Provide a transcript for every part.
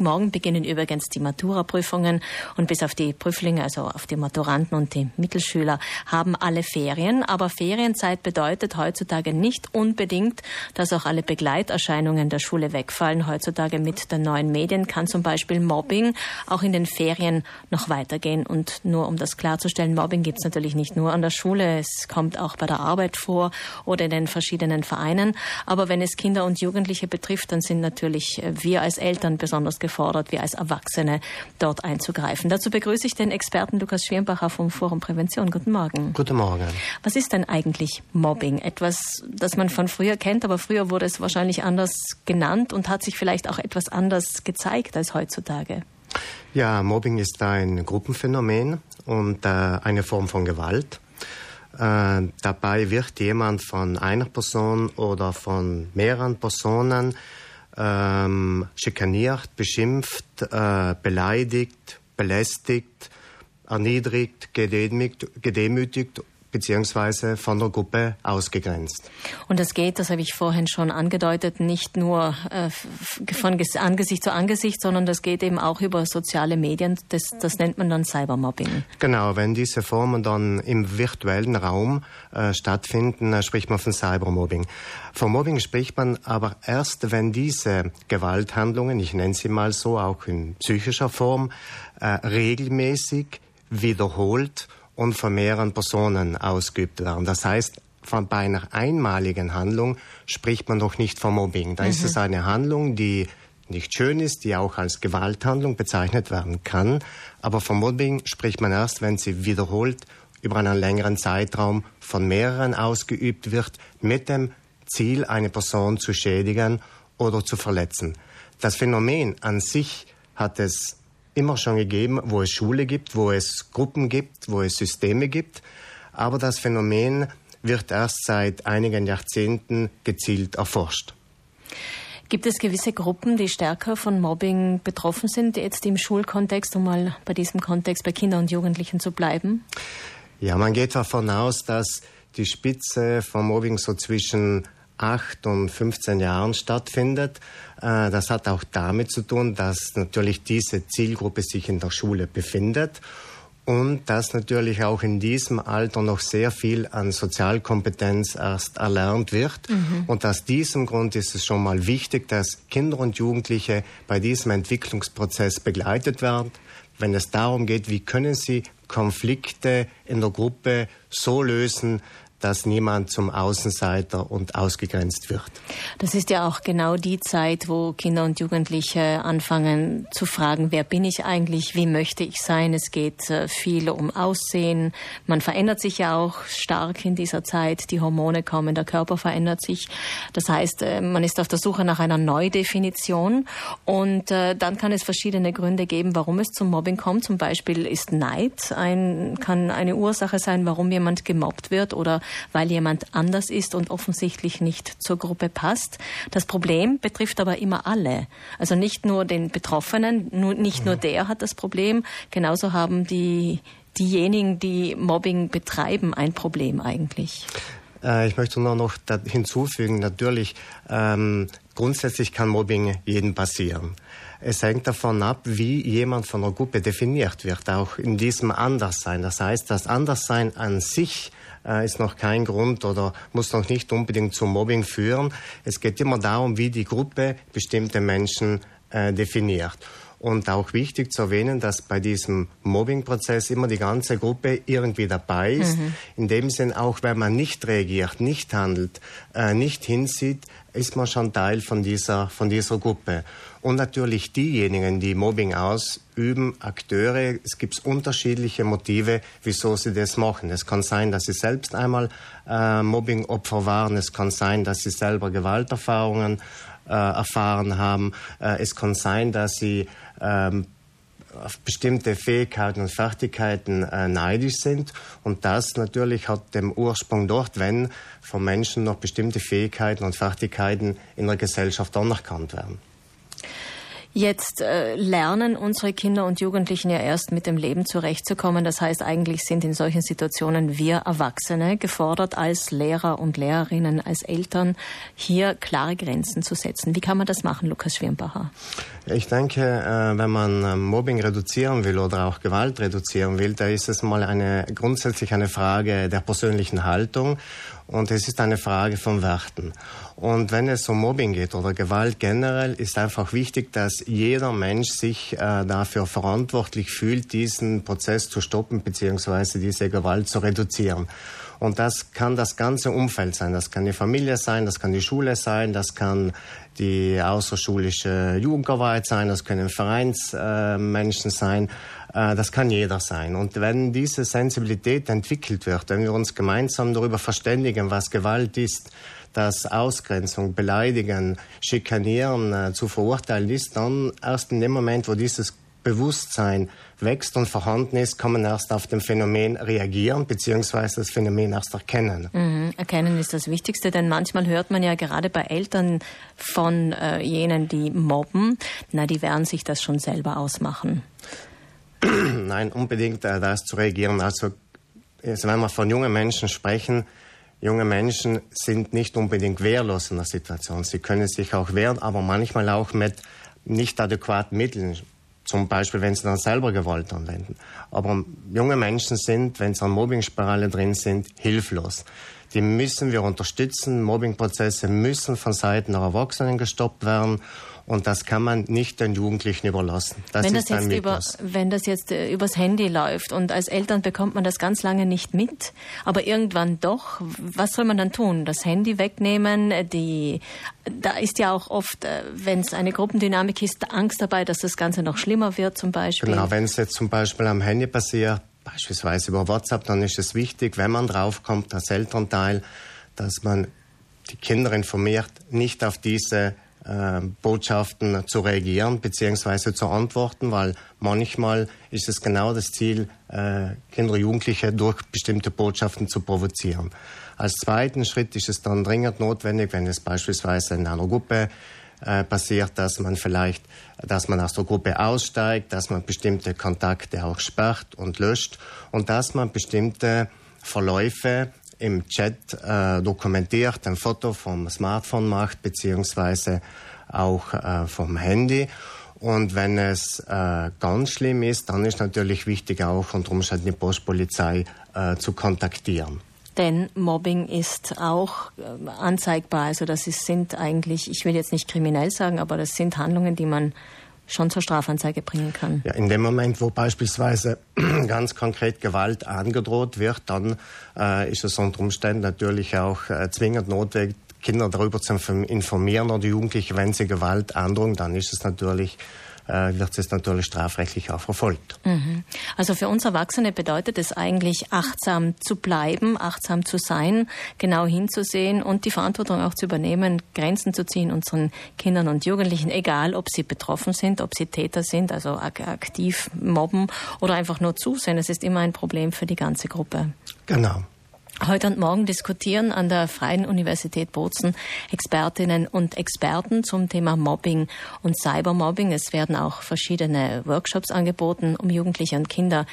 Morgen beginnen übrigens die Matura-Prüfungen und bis auf die Prüflinge, also auf die Maturanten und die Mittelschüler, haben alle Ferien. Aber Ferienzeit bedeutet heutzutage nicht unbedingt, dass auch alle Begleiterscheinungen der Schule wegfallen. Heutzutage mit den neuen Medien kann zum Beispiel Mobbing auch in den Ferien noch weitergehen. Und nur um das klarzustellen, Mobbing gibt es natürlich nicht nur an der Schule, es kommt auch bei der Arbeit vor oder in den verschiedenen Vereinen. Aber wenn es Kinder und Jugendliche betrifft, dann sind natürlich wir als Eltern besonders gefordert gefordert, wir als Erwachsene dort einzugreifen. Dazu begrüße ich den Experten Lukas Schwirnbacher vom Forum Prävention. Guten Morgen. Guten Morgen. Was ist denn eigentlich Mobbing? Etwas, das man von früher kennt, aber früher wurde es wahrscheinlich anders genannt und hat sich vielleicht auch etwas anders gezeigt als heutzutage. Ja, Mobbing ist ein Gruppenphänomen und äh, eine Form von Gewalt. Äh, dabei wird jemand von einer Person oder von mehreren Personen ähm, schikaniert, beschimpft, äh, beleidigt, belästigt, erniedrigt, gedemütigt, gedemütigt beziehungsweise von der Gruppe ausgegrenzt. Und das geht, das habe ich vorhin schon angedeutet, nicht nur äh, von Angesicht zu Angesicht, sondern das geht eben auch über soziale Medien. Das, das nennt man dann Cybermobbing. Genau, wenn diese Formen dann im virtuellen Raum äh, stattfinden, äh, spricht man von Cybermobbing. Von Mobbing spricht man aber erst, wenn diese Gewalthandlungen, ich nenne sie mal so, auch in psychischer Form, äh, regelmäßig wiederholt und von mehreren Personen ausgeübt werden. Das heißt, von, bei einer einmaligen Handlung spricht man doch nicht von Mobbing. Da mhm. ist es eine Handlung, die nicht schön ist, die auch als Gewalthandlung bezeichnet werden kann. Aber von Mobbing spricht man erst, wenn sie wiederholt über einen längeren Zeitraum von mehreren ausgeübt wird, mit dem Ziel, eine Person zu schädigen oder zu verletzen. Das Phänomen an sich hat es immer schon gegeben, wo es Schule gibt, wo es Gruppen gibt, wo es Systeme gibt. Aber das Phänomen wird erst seit einigen Jahrzehnten gezielt erforscht. Gibt es gewisse Gruppen, die stärker von Mobbing betroffen sind, jetzt im Schulkontext, um mal bei diesem Kontext bei Kindern und Jugendlichen zu bleiben? Ja, man geht davon aus, dass die Spitze von Mobbing so zwischen 8 und 15 Jahren stattfindet. Äh, das hat auch damit zu tun, dass natürlich diese Zielgruppe sich in der Schule befindet und dass natürlich auch in diesem Alter noch sehr viel an Sozialkompetenz erst erlernt wird. Mhm. Und aus diesem Grund ist es schon mal wichtig, dass Kinder und Jugendliche bei diesem Entwicklungsprozess begleitet werden, wenn es darum geht, wie können sie Konflikte in der Gruppe so lösen, dass niemand zum Außenseiter und ausgegrenzt wird. Das ist ja auch genau die Zeit, wo Kinder und Jugendliche anfangen zu fragen, wer bin ich eigentlich, wie möchte ich sein. Es geht äh, viel um Aussehen. Man verändert sich ja auch stark in dieser Zeit. Die Hormone kommen, der Körper verändert sich. Das heißt, äh, man ist auf der Suche nach einer Neudefinition und äh, dann kann es verschiedene Gründe geben, warum es zum Mobbing kommt. Zum Beispiel ist Neid ein, kann eine Ursache sein, warum jemand gemobbt wird oder weil jemand anders ist und offensichtlich nicht zur Gruppe passt. Das Problem betrifft aber immer alle. Also nicht nur den Betroffenen, nur, nicht nur der hat das Problem, genauso haben die diejenigen, die Mobbing betreiben, ein Problem eigentlich. Äh, ich möchte nur noch hinzufügen, natürlich, ähm, grundsätzlich kann Mobbing jedem passieren. Es hängt davon ab, wie jemand von der Gruppe definiert wird, auch in diesem Anderssein. Das heißt, das Anderssein an sich äh, ist noch kein Grund oder muss noch nicht unbedingt zum Mobbing führen. Es geht immer darum, wie die Gruppe bestimmte Menschen äh, definiert. Und auch wichtig zu erwähnen, dass bei diesem Mobbing-Prozess immer die ganze Gruppe irgendwie dabei ist. Mhm. In dem Sinn, auch wenn man nicht reagiert, nicht handelt, äh, nicht hinsieht, ist man schon Teil von dieser, von dieser Gruppe. Und natürlich diejenigen, die Mobbing ausüben, Akteure, es gibt unterschiedliche Motive, wieso sie das machen. Es kann sein, dass sie selbst einmal äh, Mobbing-Opfer waren. Es kann sein, dass sie selber Gewalterfahrungen äh, erfahren haben. Äh, es kann sein, dass sie ähm, auf bestimmte Fähigkeiten und Fertigkeiten äh, neidisch sind. Und das natürlich hat den Ursprung dort, wenn von Menschen noch bestimmte Fähigkeiten und Fertigkeiten in der Gesellschaft anerkannt werden. Jetzt äh, lernen unsere Kinder und Jugendlichen ja erst mit dem Leben zurechtzukommen. Das heißt, eigentlich sind in solchen Situationen wir Erwachsene gefordert, als Lehrer und Lehrerinnen, als Eltern, hier klare Grenzen zu setzen. Wie kann man das machen, Lukas Schwirnbacher? Ich denke, äh, wenn man äh, Mobbing reduzieren will oder auch Gewalt reduzieren will, da ist es mal eine grundsätzlich eine Frage der persönlichen Haltung und es ist eine Frage von Werten. Und wenn es um Mobbing geht oder Gewalt generell, ist einfach wichtig, dass jeder Mensch sich äh, dafür verantwortlich fühlt, diesen Prozess zu stoppen bzw. diese Gewalt zu reduzieren. Und das kann das ganze Umfeld sein. Das kann die Familie sein, das kann die Schule sein, das kann die außerschulische Jugendarbeit sein, das können Vereinsmenschen äh, sein, äh, das kann jeder sein. Und wenn diese Sensibilität entwickelt wird, wenn wir uns gemeinsam darüber verständigen, was Gewalt ist, dass Ausgrenzung, Beleidigen, Schikanieren äh, zu verurteilen ist, dann erst in dem Moment, wo dieses Bewusstsein wächst und vorhanden ist, kann man erst auf dem Phänomen reagieren beziehungsweise das Phänomen erst erkennen. Mhm. Erkennen ist das Wichtigste, denn manchmal hört man ja gerade bei Eltern von äh, jenen, die mobben, na, die werden sich das schon selber ausmachen. Nein, unbedingt äh, das zu reagieren. Also, also wenn wir von jungen Menschen sprechen, junge Menschen sind nicht unbedingt wehrlos in der Situation. Sie können sich auch wehren, aber manchmal auch mit nicht adäquaten Mitteln. Zum Beispiel, wenn sie dann selber Gewalt anwenden. Aber junge Menschen sind, wenn sie an Mobbingspirale drin sind, hilflos. Die müssen wir unterstützen. Mobbingprozesse müssen von Seiten der Erwachsenen gestoppt werden. Und das kann man nicht den Jugendlichen überlassen. Das wenn, das jetzt über, wenn das jetzt äh, übers Handy läuft und als Eltern bekommt man das ganz lange nicht mit, aber irgendwann doch, was soll man dann tun? Das Handy wegnehmen? Äh, die, da ist ja auch oft, äh, wenn es eine Gruppendynamik ist, Angst dabei, dass das Ganze noch schlimmer wird zum Beispiel. Genau, wenn es jetzt zum Beispiel am Handy passiert, beispielsweise über WhatsApp, dann ist es wichtig, wenn man draufkommt als Elternteil, dass man die Kinder informiert, nicht auf diese äh, Botschaften zu reagieren bzw. zu antworten, weil manchmal ist es genau das Ziel, äh, Kinder Jugendliche durch bestimmte Botschaften zu provozieren. Als zweiten Schritt ist es dann dringend notwendig, wenn es beispielsweise in einer Gruppe äh, passiert, dass man vielleicht, dass man aus der Gruppe aussteigt, dass man bestimmte Kontakte auch sperrt und löscht und dass man bestimmte Verläufe im Chat äh, dokumentiert, ein Foto vom Smartphone macht, beziehungsweise auch äh, vom Handy. Und wenn es äh, ganz schlimm ist, dann ist natürlich wichtig auch unter Umständen die Postpolizei äh, zu kontaktieren. Denn Mobbing ist auch äh, anzeigbar. Also das ist, sind eigentlich, ich will jetzt nicht kriminell sagen, aber das sind Handlungen, die man schon zur Strafanzeige bringen kann. Ja, in dem Moment, wo beispielsweise ganz konkret Gewalt angedroht wird, dann äh, ist es unter Umständen natürlich auch äh, zwingend notwendig, Kinder darüber zu informieren oder Jugendliche, wenn sie Gewalt androhen, dann ist es natürlich wird es natürlich strafrechtlich auch verfolgt. Mhm. Also für uns Erwachsene bedeutet es eigentlich, achtsam zu bleiben, achtsam zu sein, genau hinzusehen und die Verantwortung auch zu übernehmen, Grenzen zu ziehen unseren Kindern und Jugendlichen, egal ob sie betroffen sind, ob sie Täter sind, also aktiv mobben oder einfach nur zusehen. Es ist immer ein Problem für die ganze Gruppe. Genau. Heute und morgen diskutieren an der Freien Universität Bozen Expertinnen und Experten zum Thema Mobbing und Cybermobbing. Es werden auch verschiedene Workshops angeboten, um Jugendliche und Kinder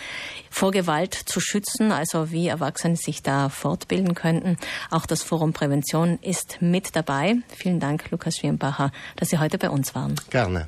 vor Gewalt zu schützen, also wie Erwachsene sich da fortbilden könnten. Auch das Forum Prävention ist mit dabei. Vielen Dank, Lukas Schwirnbacher, dass Sie heute bei uns waren. Gerne.